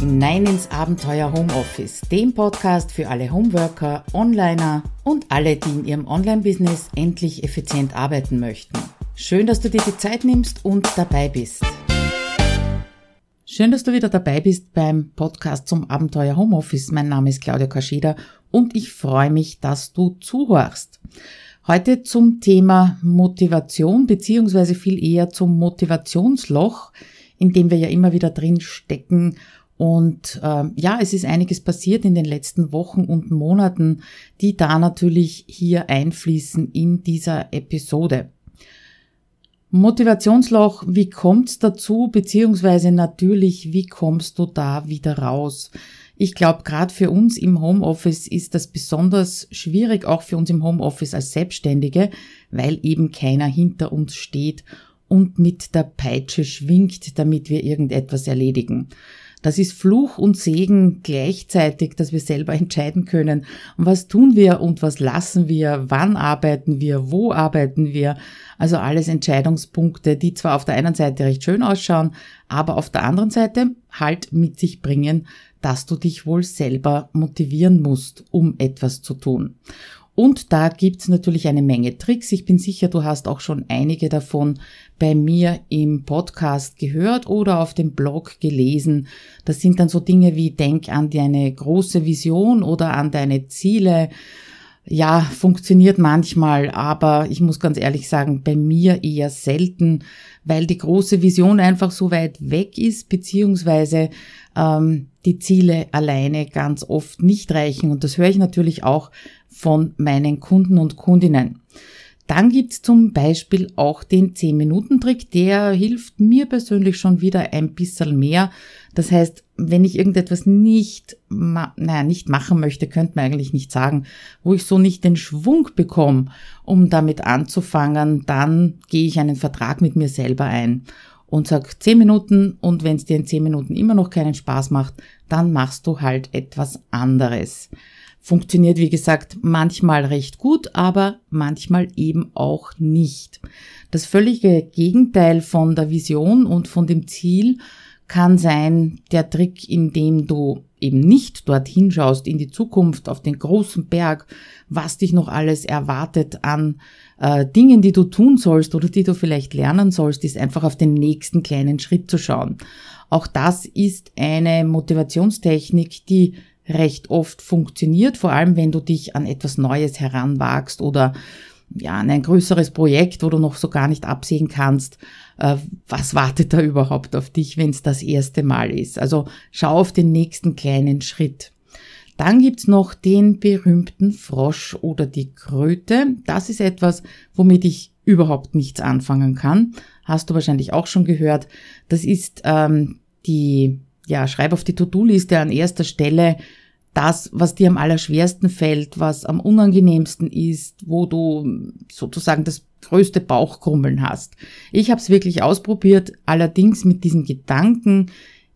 hinein ins Abenteuer Homeoffice, dem Podcast für alle Homeworker, Onliner und alle, die in ihrem Online-Business endlich effizient arbeiten möchten. Schön, dass du dir die Zeit nimmst und dabei bist. Schön, dass du wieder dabei bist beim Podcast zum Abenteuer Homeoffice. Mein Name ist Claudia Kascheda und ich freue mich, dass du zuhörst. Heute zum Thema Motivation beziehungsweise viel eher zum Motivationsloch, in dem wir ja immer wieder drin stecken und äh, ja, es ist einiges passiert in den letzten Wochen und Monaten, die da natürlich hier einfließen in dieser Episode. Motivationsloch, wie kommt's dazu, beziehungsweise natürlich, wie kommst du da wieder raus? Ich glaube, gerade für uns im Homeoffice ist das besonders schwierig, auch für uns im Homeoffice als Selbstständige, weil eben keiner hinter uns steht und mit der Peitsche schwingt, damit wir irgendetwas erledigen. Das ist Fluch und Segen gleichzeitig, dass wir selber entscheiden können, was tun wir und was lassen wir, wann arbeiten wir, wo arbeiten wir. Also alles Entscheidungspunkte, die zwar auf der einen Seite recht schön ausschauen, aber auf der anderen Seite halt mit sich bringen, dass du dich wohl selber motivieren musst, um etwas zu tun. Und da gibt's natürlich eine Menge Tricks. Ich bin sicher, du hast auch schon einige davon bei mir im Podcast gehört oder auf dem Blog gelesen. Das sind dann so Dinge wie denk an deine große Vision oder an deine Ziele. Ja, funktioniert manchmal, aber ich muss ganz ehrlich sagen, bei mir eher selten, weil die große Vision einfach so weit weg ist, beziehungsweise ähm, die Ziele alleine ganz oft nicht reichen. Und das höre ich natürlich auch von meinen Kunden und Kundinnen. Dann gibt's zum Beispiel auch den 10-Minuten-Trick, der hilft mir persönlich schon wieder ein bisschen mehr. Das heißt, wenn ich irgendetwas nicht, naja, nicht machen möchte, könnte man eigentlich nicht sagen, wo ich so nicht den Schwung bekomme, um damit anzufangen, dann gehe ich einen Vertrag mit mir selber ein und sag 10 Minuten und wenn es dir in 10 Minuten immer noch keinen Spaß macht, dann machst du halt etwas anderes. Funktioniert, wie gesagt, manchmal recht gut, aber manchmal eben auch nicht. Das völlige Gegenteil von der Vision und von dem Ziel kann sein der Trick, in dem du eben nicht dorthin schaust in die Zukunft, auf den großen Berg, was dich noch alles erwartet an äh, Dingen, die du tun sollst oder die du vielleicht lernen sollst, ist einfach auf den nächsten kleinen Schritt zu schauen. Auch das ist eine Motivationstechnik, die recht oft funktioniert, vor allem wenn du dich an etwas Neues heranwagst oder ja, an ein größeres Projekt, wo du noch so gar nicht absehen kannst, äh, was wartet da überhaupt auf dich, wenn es das erste Mal ist. Also schau auf den nächsten kleinen Schritt. Dann gibt's noch den berühmten Frosch oder die Kröte. Das ist etwas, womit ich überhaupt nichts anfangen kann. Hast du wahrscheinlich auch schon gehört. Das ist ähm, die, ja, schreib auf die To-Do-Liste an erster Stelle das, was dir am allerschwersten fällt, was am unangenehmsten ist, wo du sozusagen das größte Bauchkrummeln hast. Ich habe es wirklich ausprobiert, allerdings mit diesem Gedanken,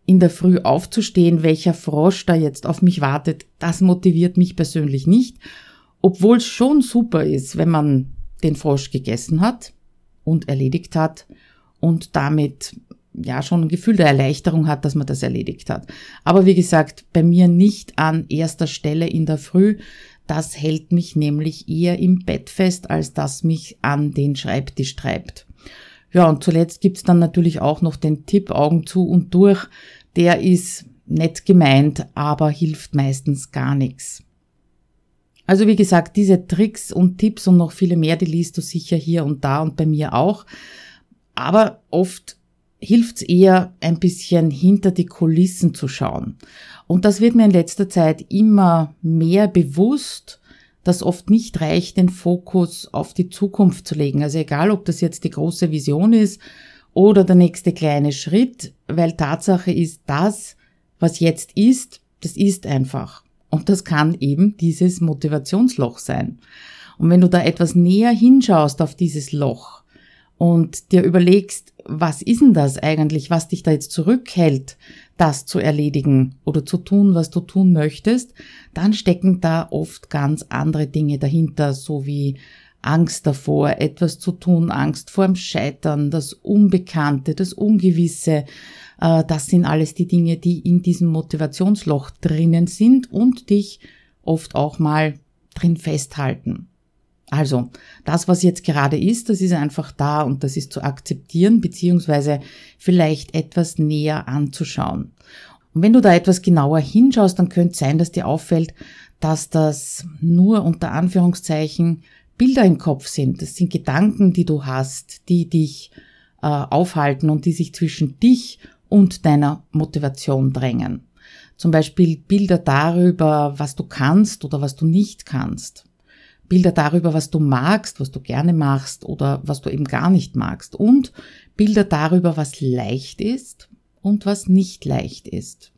in der Früh aufzustehen, welcher Frosch da jetzt auf mich wartet, das motiviert mich persönlich nicht, obwohl es schon super ist, wenn man den Frosch gegessen hat und erledigt hat und damit ja schon ein Gefühl der Erleichterung hat, dass man das erledigt hat. Aber wie gesagt, bei mir nicht an erster Stelle in der Früh. Das hält mich nämlich eher im Bett fest, als das mich an den Schreibtisch treibt. Ja, und zuletzt gibt's dann natürlich auch noch den Tipp Augen zu und durch. Der ist nett gemeint, aber hilft meistens gar nichts. Also wie gesagt, diese Tricks und Tipps und noch viele mehr, die liest du sicher hier und da und bei mir auch. Aber oft hilft es eher, ein bisschen hinter die Kulissen zu schauen. Und das wird mir in letzter Zeit immer mehr bewusst, dass oft nicht reicht, den Fokus auf die Zukunft zu legen. Also egal, ob das jetzt die große Vision ist oder der nächste kleine Schritt, weil Tatsache ist, das, was jetzt ist, das ist einfach. Und das kann eben dieses Motivationsloch sein. Und wenn du da etwas näher hinschaust auf dieses Loch, und dir überlegst, was ist denn das eigentlich, was dich da jetzt zurückhält, das zu erledigen oder zu tun, was du tun möchtest, dann stecken da oft ganz andere Dinge dahinter, so wie Angst davor, etwas zu tun, Angst vorm Scheitern, das Unbekannte, das Ungewisse. Äh, das sind alles die Dinge, die in diesem Motivationsloch drinnen sind und dich oft auch mal drin festhalten. Also, das, was jetzt gerade ist, das ist einfach da und das ist zu akzeptieren, beziehungsweise vielleicht etwas näher anzuschauen. Und wenn du da etwas genauer hinschaust, dann könnte es sein, dass dir auffällt, dass das nur unter Anführungszeichen Bilder im Kopf sind. Das sind Gedanken, die du hast, die dich äh, aufhalten und die sich zwischen dich und deiner Motivation drängen. Zum Beispiel Bilder darüber, was du kannst oder was du nicht kannst. Bilder darüber, was du magst, was du gerne machst oder was du eben gar nicht magst. Und Bilder darüber, was leicht ist und was nicht leicht ist.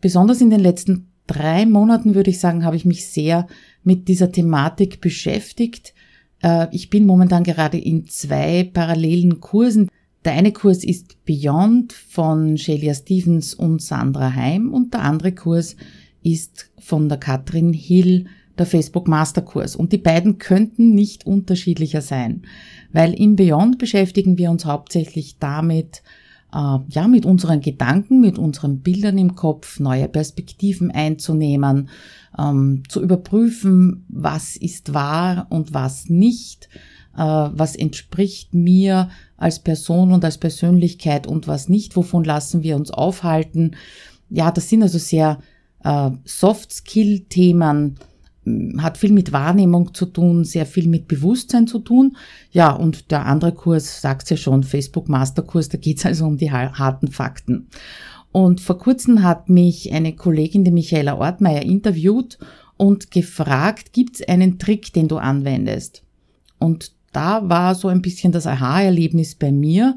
Besonders in den letzten drei Monaten, würde ich sagen, habe ich mich sehr mit dieser Thematik beschäftigt. Äh, ich bin momentan gerade in zwei parallelen Kursen. Der eine Kurs ist Beyond von Shelia Stevens und Sandra Heim und der andere Kurs ist von der Katrin Hill, der Facebook Masterkurs. Und die beiden könnten nicht unterschiedlicher sein, weil im Beyond beschäftigen wir uns hauptsächlich damit, äh, ja, mit unseren Gedanken, mit unseren Bildern im Kopf neue Perspektiven einzunehmen, ähm, zu überprüfen, was ist wahr und was nicht, äh, was entspricht mir als Person und als Persönlichkeit und was nicht, wovon lassen wir uns aufhalten. Ja, das sind also sehr äh, Soft-Skill-Themen, hat viel mit Wahrnehmung zu tun, sehr viel mit Bewusstsein zu tun. Ja, und der andere Kurs sagt ja schon, Facebook Masterkurs, da geht's also um die harten Fakten. Und vor kurzem hat mich eine Kollegin, die Michaela Ortmeier, interviewt und gefragt, gibt's einen Trick, den du anwendest? Und da war so ein bisschen das Aha-Erlebnis bei mir,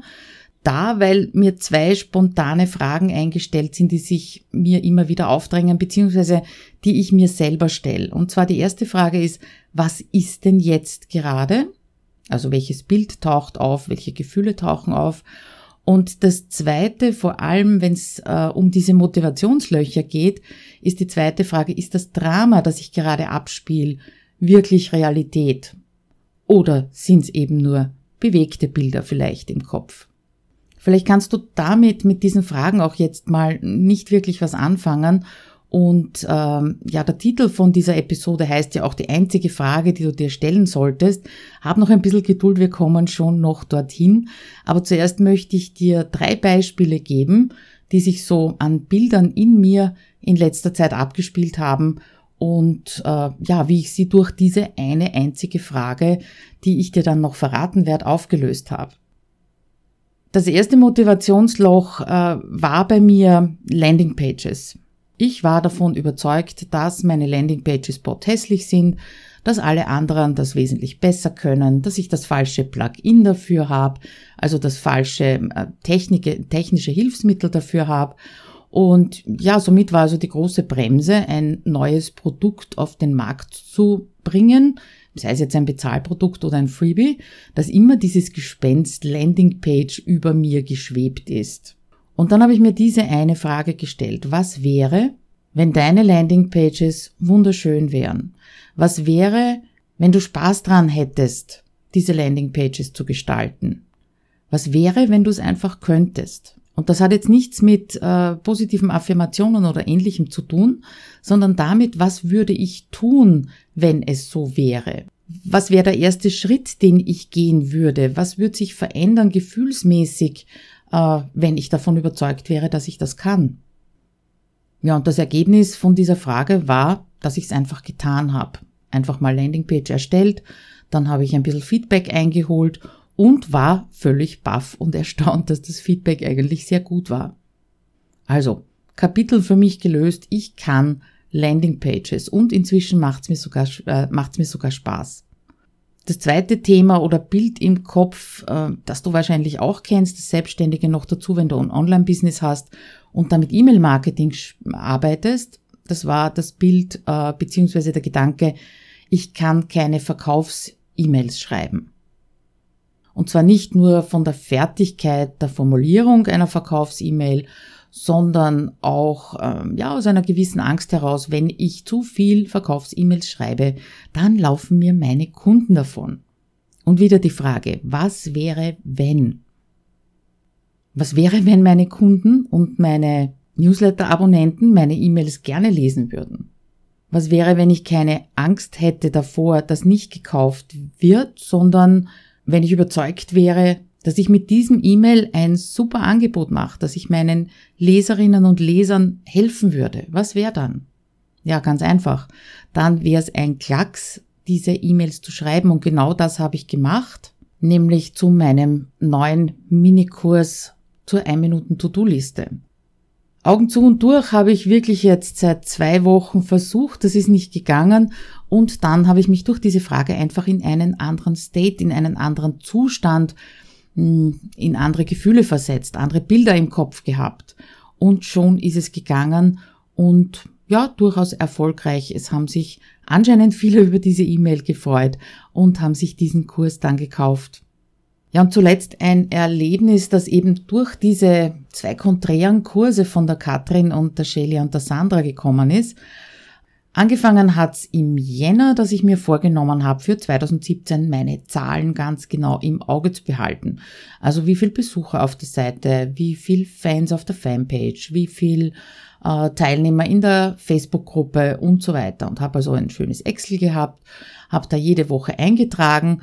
da, weil mir zwei spontane Fragen eingestellt sind, die sich mir immer wieder aufdrängen, beziehungsweise die ich mir selber stelle. Und zwar die erste Frage ist, was ist denn jetzt gerade? Also welches Bild taucht auf, welche Gefühle tauchen auf? Und das zweite, vor allem wenn es äh, um diese Motivationslöcher geht, ist die zweite Frage, ist das Drama, das ich gerade abspiele, wirklich Realität? Oder sind es eben nur bewegte Bilder vielleicht im Kopf? Vielleicht kannst du damit mit diesen Fragen auch jetzt mal nicht wirklich was anfangen. Und ähm, ja, der Titel von dieser Episode heißt ja auch die einzige Frage, die du dir stellen solltest. Hab noch ein bisschen Geduld, wir kommen schon noch dorthin. Aber zuerst möchte ich dir drei Beispiele geben, die sich so an Bildern in mir in letzter Zeit abgespielt haben und äh, ja, wie ich sie durch diese eine einzige Frage, die ich dir dann noch verraten werde, aufgelöst habe. Das erste Motivationsloch äh, war bei mir Landingpages. Ich war davon überzeugt, dass meine Landingpages hässlich sind, dass alle anderen das wesentlich besser können, dass ich das falsche Plugin dafür habe, also das falsche äh, Technik, technische Hilfsmittel dafür habe. Und ja, somit war also die große Bremse, ein neues Produkt auf den Markt zu bringen, sei es jetzt ein Bezahlprodukt oder ein Freebie, dass immer dieses Gespenst Landingpage über mir geschwebt ist. Und dann habe ich mir diese eine Frage gestellt. Was wäre, wenn deine Landingpages wunderschön wären? Was wäre, wenn du Spaß dran hättest, diese Landingpages zu gestalten? Was wäre, wenn du es einfach könntest? Und das hat jetzt nichts mit äh, positiven Affirmationen oder ähnlichem zu tun, sondern damit, was würde ich tun, wenn es so wäre? Was wäre der erste Schritt, den ich gehen würde? Was würde sich verändern gefühlsmäßig, äh, wenn ich davon überzeugt wäre, dass ich das kann? Ja, und das Ergebnis von dieser Frage war, dass ich es einfach getan habe. Einfach mal Landingpage erstellt, dann habe ich ein bisschen Feedback eingeholt und war völlig baff und erstaunt, dass das Feedback eigentlich sehr gut war. Also, Kapitel für mich gelöst, ich kann Landingpages und inzwischen macht's mir sogar, äh, macht's mir sogar Spaß. Das zweite Thema oder Bild im Kopf, äh, das du wahrscheinlich auch kennst, das Selbstständige noch dazu, wenn du ein Online-Business hast und damit E-Mail-Marketing arbeitest, das war das Bild äh, beziehungsweise der Gedanke, ich kann keine Verkaufs-E-Mails schreiben. Und zwar nicht nur von der Fertigkeit der Formulierung einer Verkaufs-E-Mail, sondern auch ähm, ja aus einer gewissen Angst heraus, wenn ich zu viel Verkaufs-E-Mails schreibe, dann laufen mir meine Kunden davon. Und wieder die Frage, was wäre, wenn? Was wäre, wenn meine Kunden und meine Newsletter-Abonnenten meine E-Mails gerne lesen würden? Was wäre, wenn ich keine Angst hätte davor, dass nicht gekauft wird, sondern wenn ich überzeugt wäre, dass ich mit diesem E-Mail ein super Angebot mache, dass ich meinen Leserinnen und Lesern helfen würde? Was wäre dann? Ja, ganz einfach. Dann wäre es ein Klacks, diese E-Mails zu schreiben und genau das habe ich gemacht, nämlich zu meinem neuen Minikurs zur 1 Minuten To-Do-Liste. Augen zu und durch habe ich wirklich jetzt seit zwei Wochen versucht, das ist nicht gegangen und dann habe ich mich durch diese Frage einfach in einen anderen State, in einen anderen Zustand, in andere Gefühle versetzt, andere Bilder im Kopf gehabt und schon ist es gegangen und ja, durchaus erfolgreich. Es haben sich anscheinend viele über diese E-Mail gefreut und haben sich diesen Kurs dann gekauft. Ja, und zuletzt ein Erlebnis, das eben durch diese zwei konträren Kurse von der Katrin und der Shelia und der Sandra gekommen ist. Angefangen hat's im Jänner, dass ich mir vorgenommen habe, für 2017 meine Zahlen ganz genau im Auge zu behalten. Also wie viel Besucher auf der Seite, wie viel Fans auf der Fanpage, wie viel äh, Teilnehmer in der Facebook-Gruppe und so weiter. Und habe also ein schönes Excel gehabt, habe da jede Woche eingetragen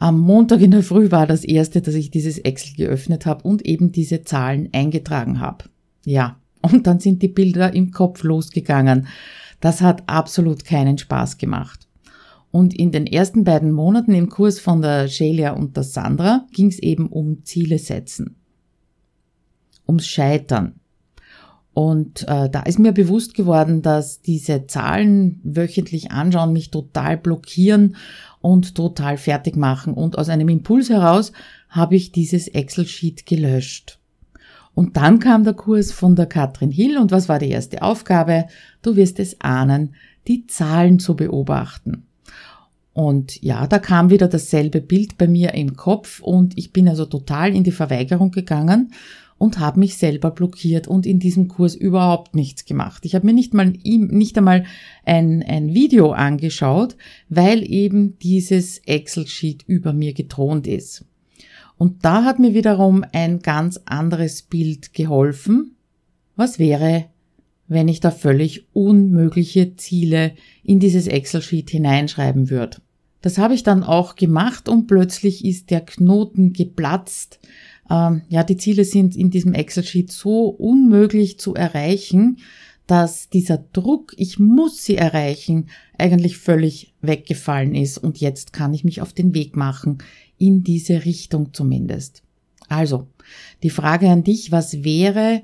am Montag in der Früh war das erste, dass ich dieses Excel geöffnet habe und eben diese Zahlen eingetragen habe. Ja, und dann sind die Bilder im Kopf losgegangen. Das hat absolut keinen Spaß gemacht. Und in den ersten beiden Monaten im Kurs von der Shelia und der Sandra ging es eben um Ziele setzen. Ums Scheitern. Und äh, da ist mir bewusst geworden, dass diese Zahlen wöchentlich anschauen mich total blockieren und total fertig machen. Und aus einem Impuls heraus habe ich dieses Excel-Sheet gelöscht. Und dann kam der Kurs von der Katrin Hill und was war die erste Aufgabe? Du wirst es ahnen, die Zahlen zu beobachten. Und ja, da kam wieder dasselbe Bild bei mir im Kopf und ich bin also total in die Verweigerung gegangen und habe mich selber blockiert und in diesem Kurs überhaupt nichts gemacht. Ich habe mir nicht mal nicht einmal ein, ein Video angeschaut, weil eben dieses Excel-Sheet über mir gethront ist. Und da hat mir wiederum ein ganz anderes Bild geholfen. Was wäre, wenn ich da völlig unmögliche Ziele in dieses Excel-Sheet hineinschreiben würde? Das habe ich dann auch gemacht und plötzlich ist der Knoten geplatzt ähm, ja, die Ziele sind in diesem Excel-Sheet so unmöglich zu erreichen, dass dieser Druck, ich muss sie erreichen, eigentlich völlig weggefallen ist und jetzt kann ich mich auf den Weg machen, in diese Richtung zumindest. Also, die Frage an dich, was wäre,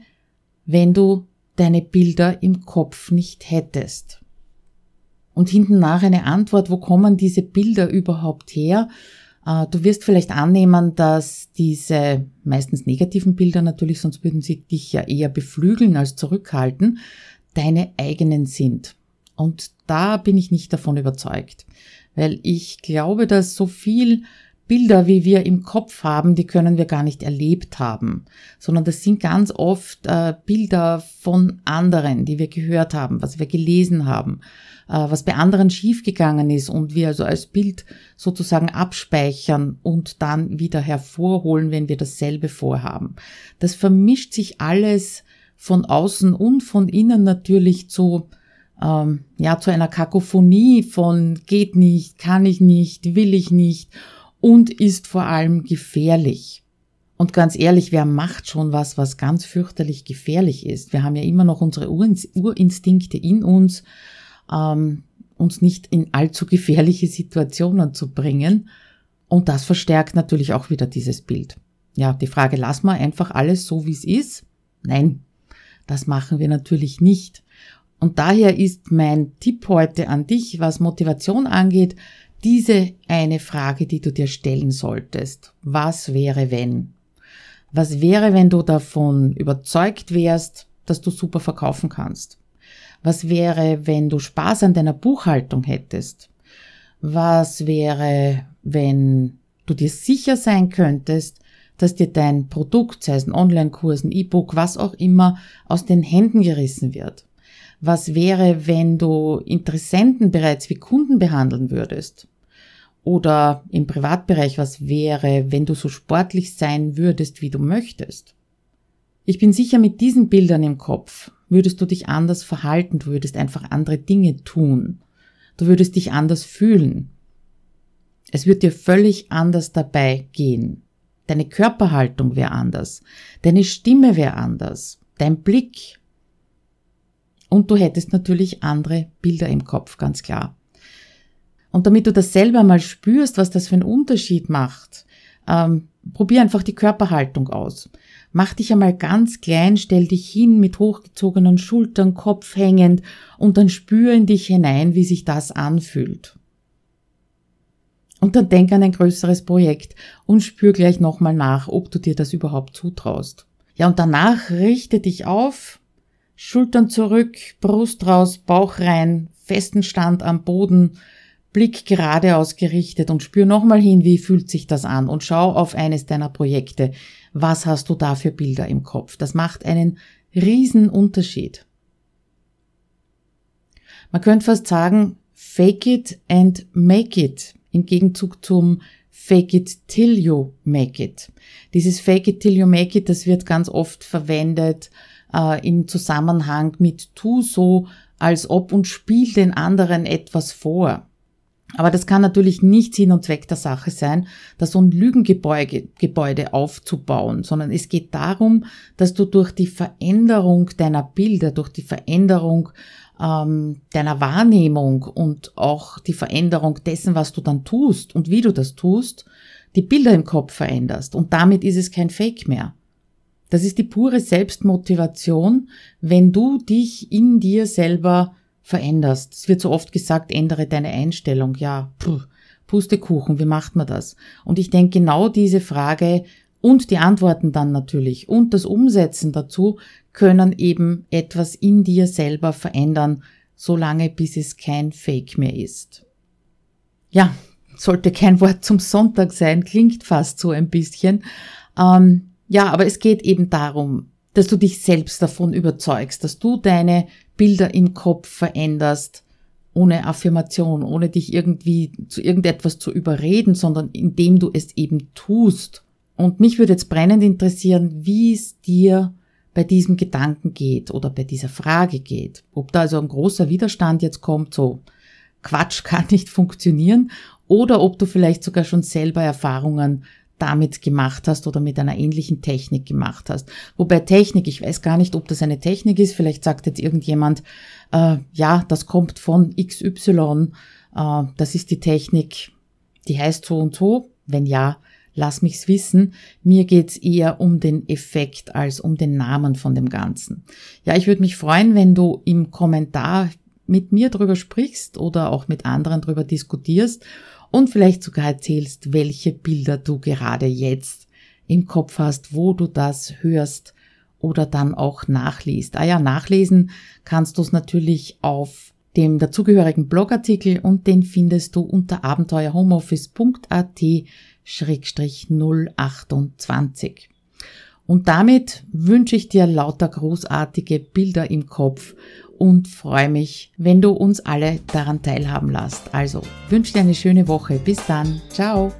wenn du deine Bilder im Kopf nicht hättest? Und hinten nach eine Antwort, wo kommen diese Bilder überhaupt her? Äh, du wirst vielleicht annehmen, dass diese meistens negativen Bilder natürlich, sonst würden sie dich ja eher beflügeln als zurückhalten, deine eigenen sind. Und da bin ich nicht davon überzeugt, weil ich glaube, dass so viel Bilder, wie wir im Kopf haben, die können wir gar nicht erlebt haben, sondern das sind ganz oft äh, Bilder von anderen, die wir gehört haben, was wir gelesen haben, äh, was bei anderen schiefgegangen ist und wir also als Bild sozusagen abspeichern und dann wieder hervorholen, wenn wir dasselbe vorhaben. Das vermischt sich alles von außen und von innen natürlich zu ähm, ja zu einer Kakophonie von geht nicht, kann ich nicht, will ich nicht und ist vor allem gefährlich. Und ganz ehrlich, wer macht schon was, was ganz fürchterlich gefährlich ist? Wir haben ja immer noch unsere Urinstinkte in uns, ähm, uns nicht in allzu gefährliche Situationen zu bringen. Und das verstärkt natürlich auch wieder dieses Bild. Ja, die Frage, lass mal einfach alles so, wie es ist? Nein, das machen wir natürlich nicht. Und daher ist mein Tipp heute an dich, was Motivation angeht, diese eine Frage, die du dir stellen solltest. Was wäre, wenn? Was wäre, wenn du davon überzeugt wärst, dass du super verkaufen kannst? Was wäre, wenn du Spaß an deiner Buchhaltung hättest? Was wäre, wenn du dir sicher sein könntest, dass dir dein Produkt, sei es ein Online-Kurs, ein E-Book, was auch immer, aus den Händen gerissen wird? Was wäre, wenn du Interessenten bereits wie Kunden behandeln würdest? Oder im Privatbereich, was wäre, wenn du so sportlich sein würdest, wie du möchtest? Ich bin sicher, mit diesen Bildern im Kopf würdest du dich anders verhalten, du würdest einfach andere Dinge tun. Du würdest dich anders fühlen. Es wird dir völlig anders dabei gehen. Deine Körperhaltung wäre anders. Deine Stimme wäre anders. Dein Blick. Und du hättest natürlich andere Bilder im Kopf, ganz klar. Und damit du das selber mal spürst, was das für einen Unterschied macht, ähm, probier einfach die Körperhaltung aus. Mach dich einmal ganz klein, stell dich hin mit hochgezogenen Schultern, Kopf hängend und dann spür in dich hinein, wie sich das anfühlt. Und dann denk an ein größeres Projekt und spür gleich nochmal nach, ob du dir das überhaupt zutraust. Ja, und danach richte dich auf, Schultern zurück, Brust raus, Bauch rein, festen Stand am Boden, Blick gerade ausgerichtet und spür nochmal hin, wie fühlt sich das an und schau auf eines deiner Projekte. Was hast du da für Bilder im Kopf? Das macht einen riesen Unterschied. Man könnte fast sagen, fake it and make it im Gegenzug zum fake it till you make it. Dieses fake it till you make it, das wird ganz oft verwendet äh, im Zusammenhang mit tu so, als ob und spiel den anderen etwas vor. Aber das kann natürlich nicht Sinn und Zweck der Sache sein, da so ein Lügengebäude Gebäude aufzubauen, sondern es geht darum, dass du durch die Veränderung deiner Bilder, durch die Veränderung ähm, deiner Wahrnehmung und auch die Veränderung dessen, was du dann tust und wie du das tust, die Bilder im Kopf veränderst. Und damit ist es kein Fake mehr. Das ist die pure Selbstmotivation, wenn du dich in dir selber veränderst. Es wird so oft gesagt, ändere deine Einstellung. Ja, puh, Pustekuchen, wie macht man das? Und ich denke, genau diese Frage und die Antworten dann natürlich und das Umsetzen dazu können eben etwas in dir selber verändern, solange bis es kein Fake mehr ist. Ja, sollte kein Wort zum Sonntag sein, klingt fast so ein bisschen. Ähm, ja, aber es geht eben darum, dass du dich selbst davon überzeugst, dass du deine Bilder im Kopf veränderst, ohne Affirmation, ohne dich irgendwie zu irgendetwas zu überreden, sondern indem du es eben tust. Und mich würde jetzt brennend interessieren, wie es dir bei diesem Gedanken geht oder bei dieser Frage geht. Ob da also ein großer Widerstand jetzt kommt, so Quatsch kann nicht funktionieren, oder ob du vielleicht sogar schon selber Erfahrungen damit gemacht hast oder mit einer ähnlichen Technik gemacht hast. Wobei Technik, ich weiß gar nicht, ob das eine Technik ist, vielleicht sagt jetzt irgendjemand, äh, ja, das kommt von XY, äh, das ist die Technik, die heißt so und so. Wenn ja, lass mich's wissen. Mir geht's eher um den Effekt als um den Namen von dem Ganzen. Ja, ich würde mich freuen, wenn du im Kommentar mit mir drüber sprichst oder auch mit anderen drüber diskutierst und vielleicht sogar erzählst, welche Bilder du gerade jetzt im Kopf hast, wo du das hörst oder dann auch nachliest. Ah ja, nachlesen kannst du es natürlich auf dem dazugehörigen Blogartikel und den findest du unter abenteuerhomeoffice.at 028. Und damit wünsche ich dir lauter großartige Bilder im Kopf und freue mich, wenn du uns alle daran teilhaben lässt. Also wünsche dir eine schöne Woche. Bis dann. Ciao.